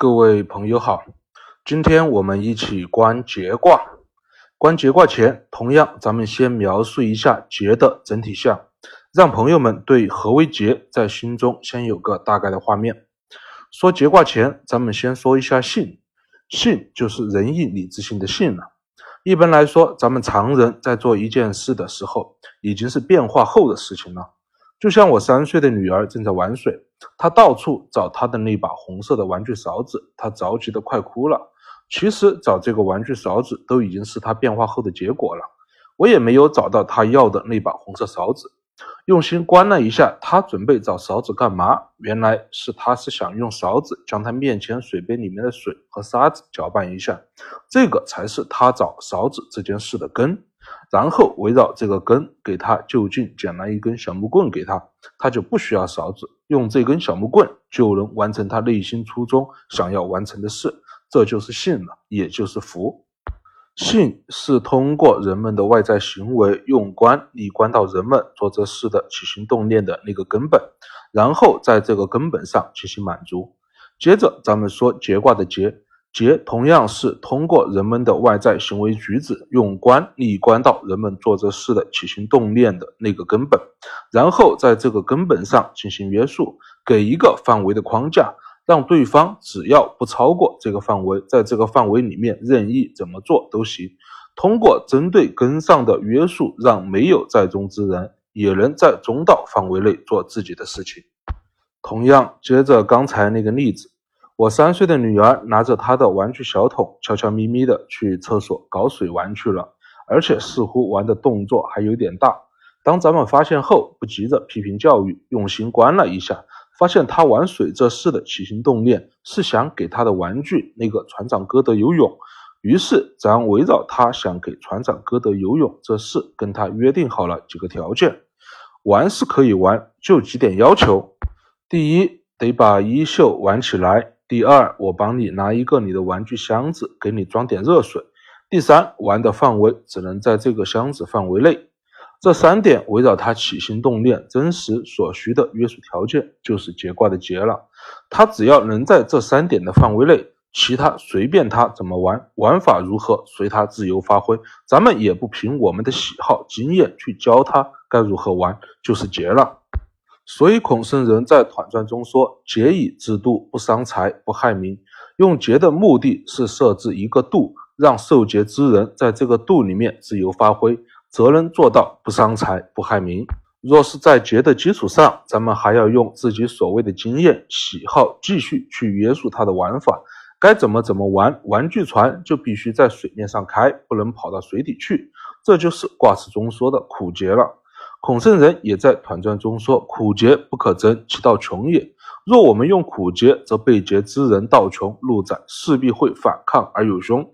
各位朋友好，今天我们一起观节卦。观节卦前，同样咱们先描述一下节的整体象，让朋友们对何为节在心中先有个大概的画面。说节卦前，咱们先说一下性，性就是仁义礼智信的性了。一般来说，咱们常人在做一件事的时候，已经是变化后的事情了。就像我三岁的女儿正在玩水，她到处找她的那把红色的玩具勺子，她着急得快哭了。其实找这个玩具勺子都已经是她变化后的结果了。我也没有找到她要的那把红色勺子，用心观了一下，他准备找勺子干嘛？原来是他是想用勺子将他面前水杯里面的水和沙子搅拌一下，这个才是他找勺子这件事的根。然后围绕这个根，给他就近捡来一根小木棍给他，他就不需要勺子，用这根小木棍就能完成他内心初衷想要完成的事，这就是信了，也就是福。信是通过人们的外在行为用观力观到人们做这事的起心动念的那个根本，然后在这个根本上进行满足。接着咱们说节卦的节。节同样是通过人们的外在行为举止，用观力观到人们做这事的起心动念的那个根本，然后在这个根本上进行约束，给一个范围的框架，让对方只要不超过这个范围，在这个范围里面任意怎么做都行。通过针对根上的约束，让没有在中之人也能在中道范围内做自己的事情。同样，接着刚才那个例子。我三岁的女儿拿着她的玩具小桶，悄悄咪咪的去厕所搞水玩去了，而且似乎玩的动作还有点大。当咱们发现后，不急着批评教育，用心观了一下，发现他玩水这事的起心动念是想给他的玩具那个船长哥德游泳。于是咱围绕他想给船长哥德游泳这事，跟他约定好了几个条件：玩是可以玩，就几点要求。第一，得把衣袖挽起来。第二，我帮你拿一个你的玩具箱子，给你装点热水。第三，玩的范围只能在这个箱子范围内。这三点围绕他起心动念真实所需的约束条件，就是结卦的结了。他只要能在这三点的范围内，其他随便他怎么玩，玩法如何随他自由发挥，咱们也不凭我们的喜好经验去教他该如何玩，就是结了。所以孔圣人在《团传》中说：“节以制度，不伤财，不害民。”用节的目的是设置一个度，让受节之人在这个度里面自由发挥，则能做到不伤财，不害民。若是在节的基础上，咱们还要用自己所谓的经验、喜好继续去约束它的玩法，该怎么怎么玩。玩具船就必须在水面上开，不能跑到水底去。这就是卦辞中说的苦节了。孔圣人也在《团传》中说：“苦节不可争，其道穷也。若我们用苦节，则被劫之人道穷，路窄，势必会反抗而有凶。”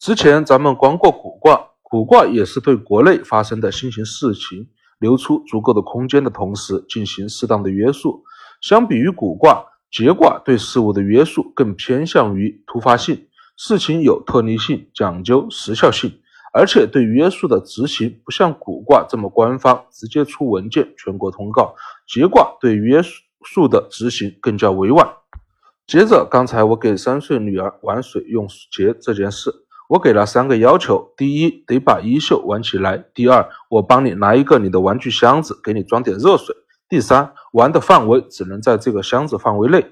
之前咱们观过古卦，古卦也是对国内发生的新型事情留出足够的空间的同时，进行适当的约束。相比于古卦，节卦对事物的约束更偏向于突发性，事情有特例性，讲究时效性。而且对约束的执行不像古卦这么官方，直接出文件全国通告。节卦对约束的执行更加委婉。接着，刚才我给三岁女儿玩水用节这件事，我给了三个要求：第一，得把衣袖挽起来；第二，我帮你拿一个你的玩具箱子，给你装点热水；第三，玩的范围只能在这个箱子范围内。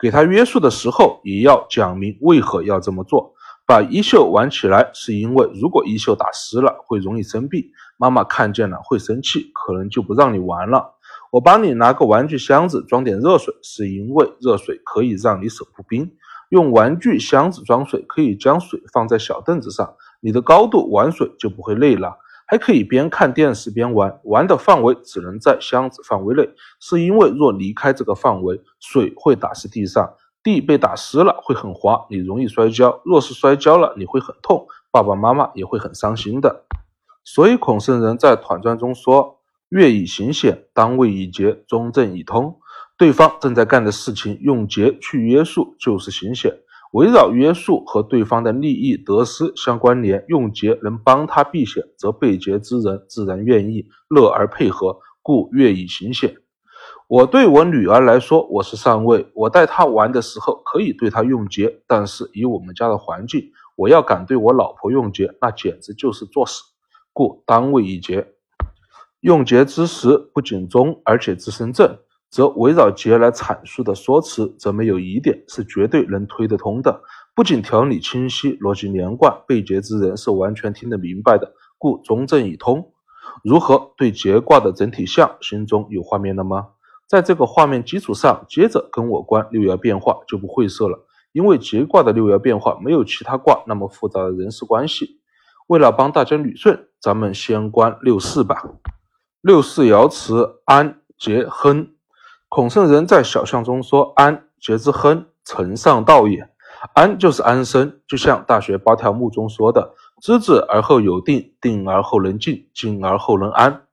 给他约束的时候，也要讲明为何要这么做。把衣袖挽起来，是因为如果衣袖打湿了，会容易生病，妈妈看见了会生气，可能就不让你玩了。我帮你拿个玩具箱子装点热水，是因为热水可以让你手不冰。用玩具箱子装水，可以将水放在小凳子上，你的高度玩水就不会累了，还可以边看电视边玩。玩的范围只能在箱子范围内，是因为若离开这个范围，水会打湿地上。地被打湿了会很滑，你容易摔跤。若是摔跤了，你会很痛，爸爸妈妈也会很伤心的。所以孔圣人在《团传》中说：“月以行险，当位以节，中正以通。”对方正在干的事情，用节去约束就是行险。围绕约束和对方的利益得失相关联，用节能帮他避险，则被劫之人自然愿意乐而配合，故月以行险。我对我女儿来说，我是上位。我带她玩的时候，可以对她用劫，但是以我们家的环境，我要敢对我老婆用劫，那简直就是作死。故当位一劫。用劫之时，不仅忠，而且自身正，则围绕劫来阐述的说辞，则没有疑点，是绝对能推得通的。不仅条理清晰，逻辑连贯，被劫之人是完全听得明白的，故中正已通。如何对劫卦的整体象，心中有画面了吗？在这个画面基础上，接着跟我观六爻变化就不晦涩了，因为节卦的六爻变化没有其他卦那么复杂的人事关系。为了帮大家捋顺，咱们先观六四吧。六四爻辞安节亨，孔圣人在小象中说：“安节之亨，承上道也。安就是安身，就像《大学八条目》中说的：‘知止而后有定，定而后能静，静而后能安，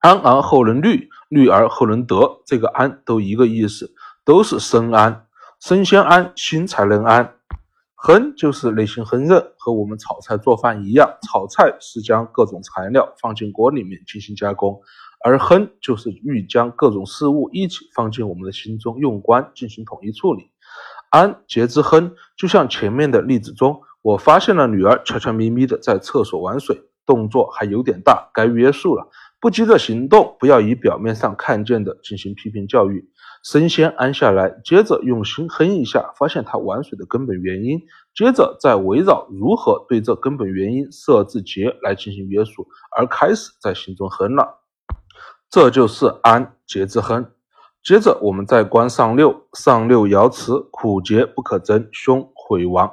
安而后能虑。’”虑而后能得，这个安都一个意思，都是身安，身先安，心才能安。亨就是内心亨润，和我们炒菜做饭一样，炒菜是将各种材料放进锅里面进行加工，而亨就是欲将各种事物一起放进我们的心中，用观进行统一处理。安节之亨，就像前面的例子中，我发现了女儿悄悄咪咪的在厕所玩水，动作还有点大，该约束了。不急着行动，不要以表面上看见的进行批评教育，身先安下来，接着用心哼一下，发现他玩水的根本原因，接着再围绕如何对这根本原因设置节来进行约束，而开始在心中哼了，这就是安节之亨。接着我们再观上六，上六爻辞苦节不可争，凶毁亡。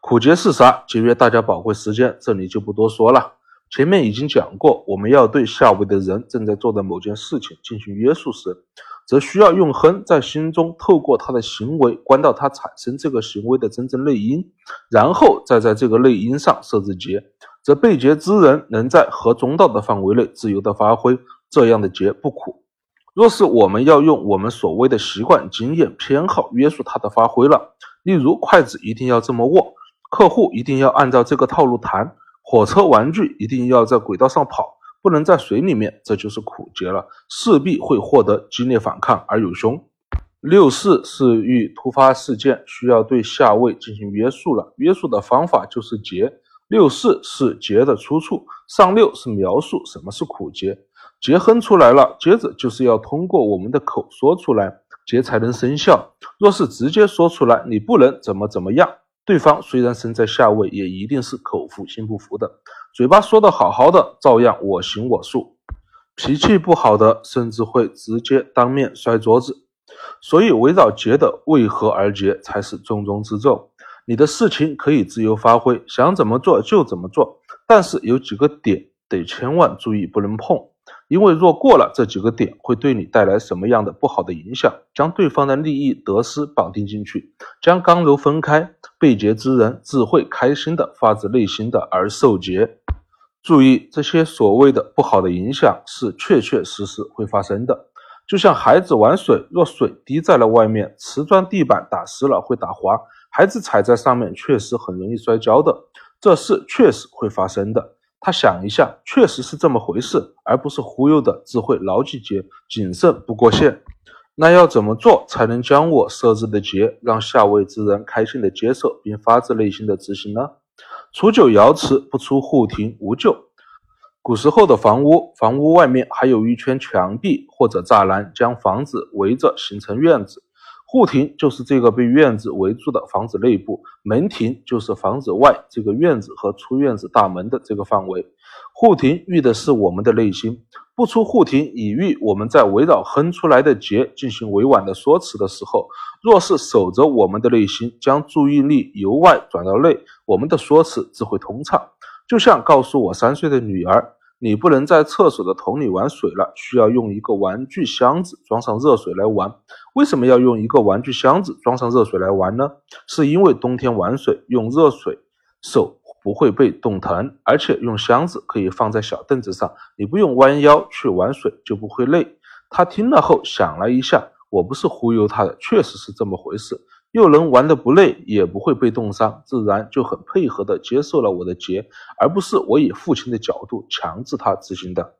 苦节是啥？节约大家宝贵时间，这里就不多说了。前面已经讲过，我们要对下位的人正在做的某件事情进行约束时，则需要用亨在心中透过他的行为观到他产生这个行为的真正内因，然后再在这个内因上设置劫，则被劫之人能在合中道的范围内自由的发挥，这样的劫不苦。若是我们要用我们所谓的习惯、经验、偏好约束他的发挥了，例如筷子一定要这么握，客户一定要按照这个套路谈。火车玩具一定要在轨道上跑，不能在水里面，这就是苦节了，势必会获得激烈反抗而有凶。六四是遇突发事件需要对下位进行约束了，约束的方法就是节。六四是节的出处，上六是描述什么是苦节，结哼出来了，接着就是要通过我们的口说出来，结才能生效。若是直接说出来，你不能怎么怎么样。对方虽然身在下位，也一定是口服心不服的，嘴巴说的好好的，照样我行我素。脾气不好的，甚至会直接当面摔桌子。所以围绕结的为何而结才是重中之重。你的事情可以自由发挥，想怎么做就怎么做，但是有几个点得千万注意，不能碰。因为若过了这几个点，会对你带来什么样的不好的影响？将对方的利益得失绑定进去，将刚柔分开，被劫之人只会开心的、发自内心的而受劫。注意，这些所谓的不好的影响是确确实实会发生的。就像孩子玩水，若水滴在了外面，瓷砖地板打湿了会打滑，孩子踩在上面确实很容易摔跤的，这是确实会发生的。他想一下，确实是这么回事，而不是忽悠的，只会牢记节，谨慎不过线。那要怎么做才能将我设置的节，让下位之人开心的接受，并发自内心的执行呢？初九瑶池：不出户庭，无咎。古时候的房屋，房屋外面还有一圈墙壁或者栅栏，将房子围着，形成院子。户庭就是这个被院子围住的房子内部，门庭就是房子外这个院子和出院子大门的这个范围。户庭喻的是我们的内心，不出户庭，以喻我们在围绕哼出来的结进行委婉的说辞的时候，若是守着我们的内心，将注意力由外转到内，我们的说辞自会通畅。就像告诉我三岁的女儿。你不能在厕所的桶里玩水了，需要用一个玩具箱子装上热水来玩。为什么要用一个玩具箱子装上热水来玩呢？是因为冬天玩水用热水，手不会被冻疼，而且用箱子可以放在小凳子上，你不用弯腰去玩水就不会累。他听了后想了一下，我不是忽悠他的，确实是这么回事。又能玩得不累，也不会被冻伤，自然就很配合的接受了我的劫，而不是我以父亲的角度强制他执行的。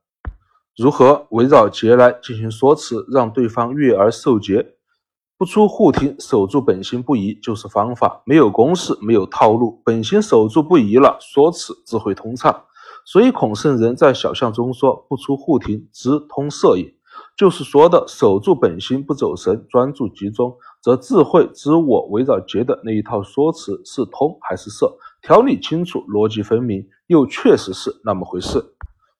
如何围绕劫来进行说辞，让对方悦而受劫？不出户庭，守住本心不移就是方法。没有公式，没有套路，本心守住不移了，说辞自会通畅。所以孔圣人在小象中说：“不出户庭，直通色也。”就是说的守住本心，不走神，专注集中，则智慧知我围绕节的那一套说辞是通还是色，条理清楚，逻辑分明，又确实是那么回事。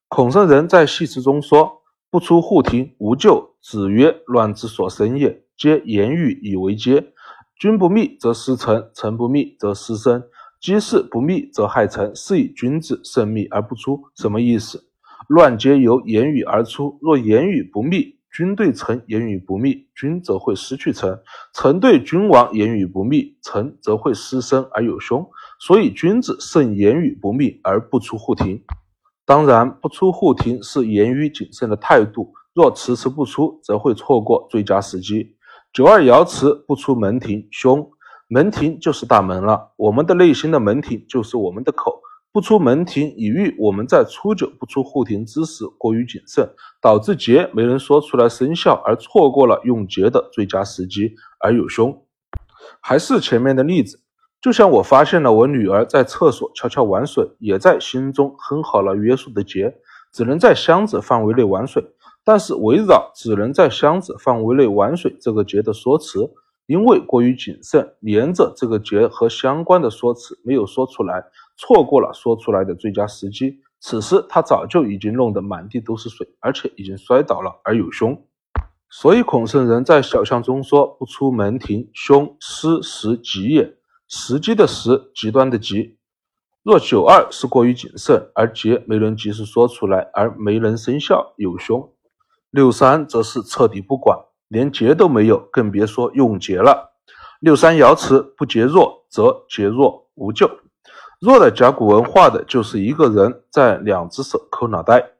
孔圣人在系辞中说：“不出户庭，无咎。”子曰：“乱之所生也。”皆言语以为接，君不密则失臣，臣不密则失身。机事不密则害臣，是以君子慎密而不出。什么意思？乱皆由言语而出。若言语不密，君对臣言语不密，君则会失去臣；臣对君王言语不密，臣则会失身而有凶。所以君子慎言语不密而不出户庭。当然，不出户庭是言语谨慎的态度。若迟迟不出，则会错过最佳时机。九二爻辞不出门庭，凶。门庭就是大门了，我们的内心的门庭就是我们的口。不出门庭，以喻我们在初九不出户庭之时过于谨慎，导致节没能说出来生效，而错过了用节的最佳时机，而有凶。还是前面的例子，就像我发现了我女儿在厕所悄悄玩水，也在心中哼好了约束的节，只能在箱子范围内玩水。但是围绕只能在箱子范围内玩水这个节的说辞，因为过于谨慎，连着这个节和相关的说辞没有说出来，错过了说出来的最佳时机。此时他早就已经弄得满地都是水，而且已经摔倒了，而有凶。所以孔圣人在小象中说：“不出门庭，凶失时吉也。时机的时，极端的极。若九二是过于谨慎，而节没能及时说出来，而没能生效，有凶。”六三则是彻底不管，连节都没有，更别说用节了。六三爻辞不节弱，则节弱无咎。弱的甲骨文画的就是一个人在两只手抠脑袋。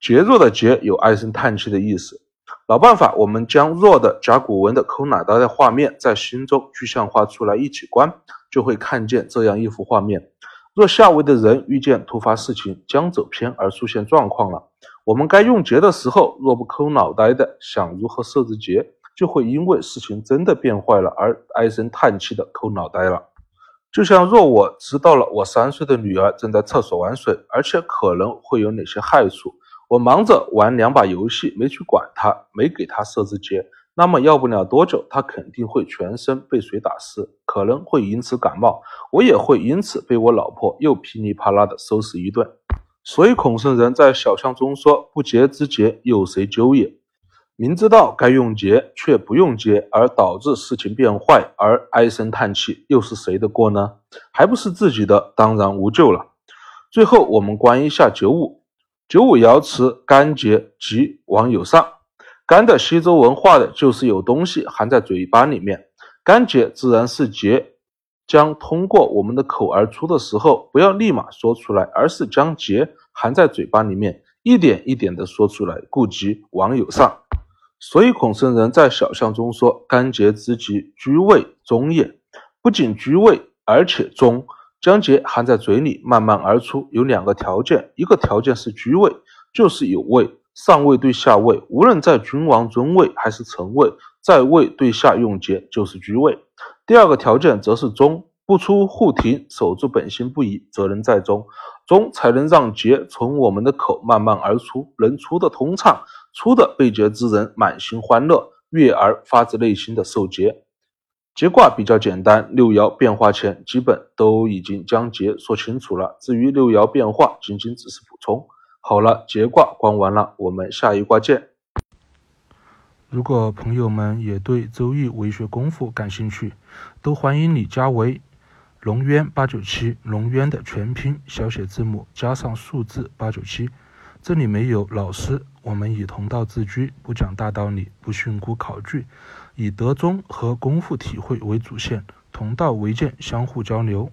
节弱的节有唉声叹气的意思。老办法，我们将弱的甲骨文的抠脑袋的画面在心中具象化出来，一起观，就会看见这样一幅画面。若下位的人遇见突发事情，将走偏而出现状况了。我们该用节的时候，若不抠脑袋的想如何设置节，就会因为事情真的变坏了而唉声叹气的抠脑袋了。就像若我知道了我三岁的女儿正在厕所玩水，而且可能会有哪些害处，我忙着玩两把游戏，没去管她，没给她设置节，那么要不了多久，她肯定会全身被水打湿，可能会因此感冒，我也会因此被我老婆又噼里啪啦的收拾一顿。所以孔圣人在小象中说：“不节之节，有谁咎也？”明知道该用节却不用节，而导致事情变坏，而唉声叹气，又是谁的过呢？还不是自己的，当然无救了。最后我们观一下九五，九五爻辞：“干节即往有上。”干的西周文化的就是有东西含在嘴巴里面，干节自然是节。将通过我们的口而出的时候，不要立马说出来，而是将节含在嘴巴里面，一点一点的说出来，故即往有上。所以孔圣人在小象中说：“干节之极，居位中也。”不仅居位，而且中。将节含在嘴里，慢慢而出，有两个条件：一个条件是居位，就是有位，上位对下位，无论在君王尊位还是臣位，在位对下用节就是居位。第二个条件则是中，不出户庭，守住本心不移，则能在中，中才能让节从我们的口慢慢而出，能出的通畅，出的被劫之人满心欢乐，悦而发自内心的受劫。节卦比较简单，六爻变化前基本都已经将节说清楚了，至于六爻变化，仅仅只是补充。好了，节卦观完了，我们下一卦见。如果朋友们也对周易为学功夫感兴趣，都欢迎你加为龙渊八九七，龙渊的全拼小写字母加上数字八九七。这里没有老师，我们以同道自居，不讲大道理，不训诂考据，以德宗和功夫体会为主线，同道为鉴，相互交流。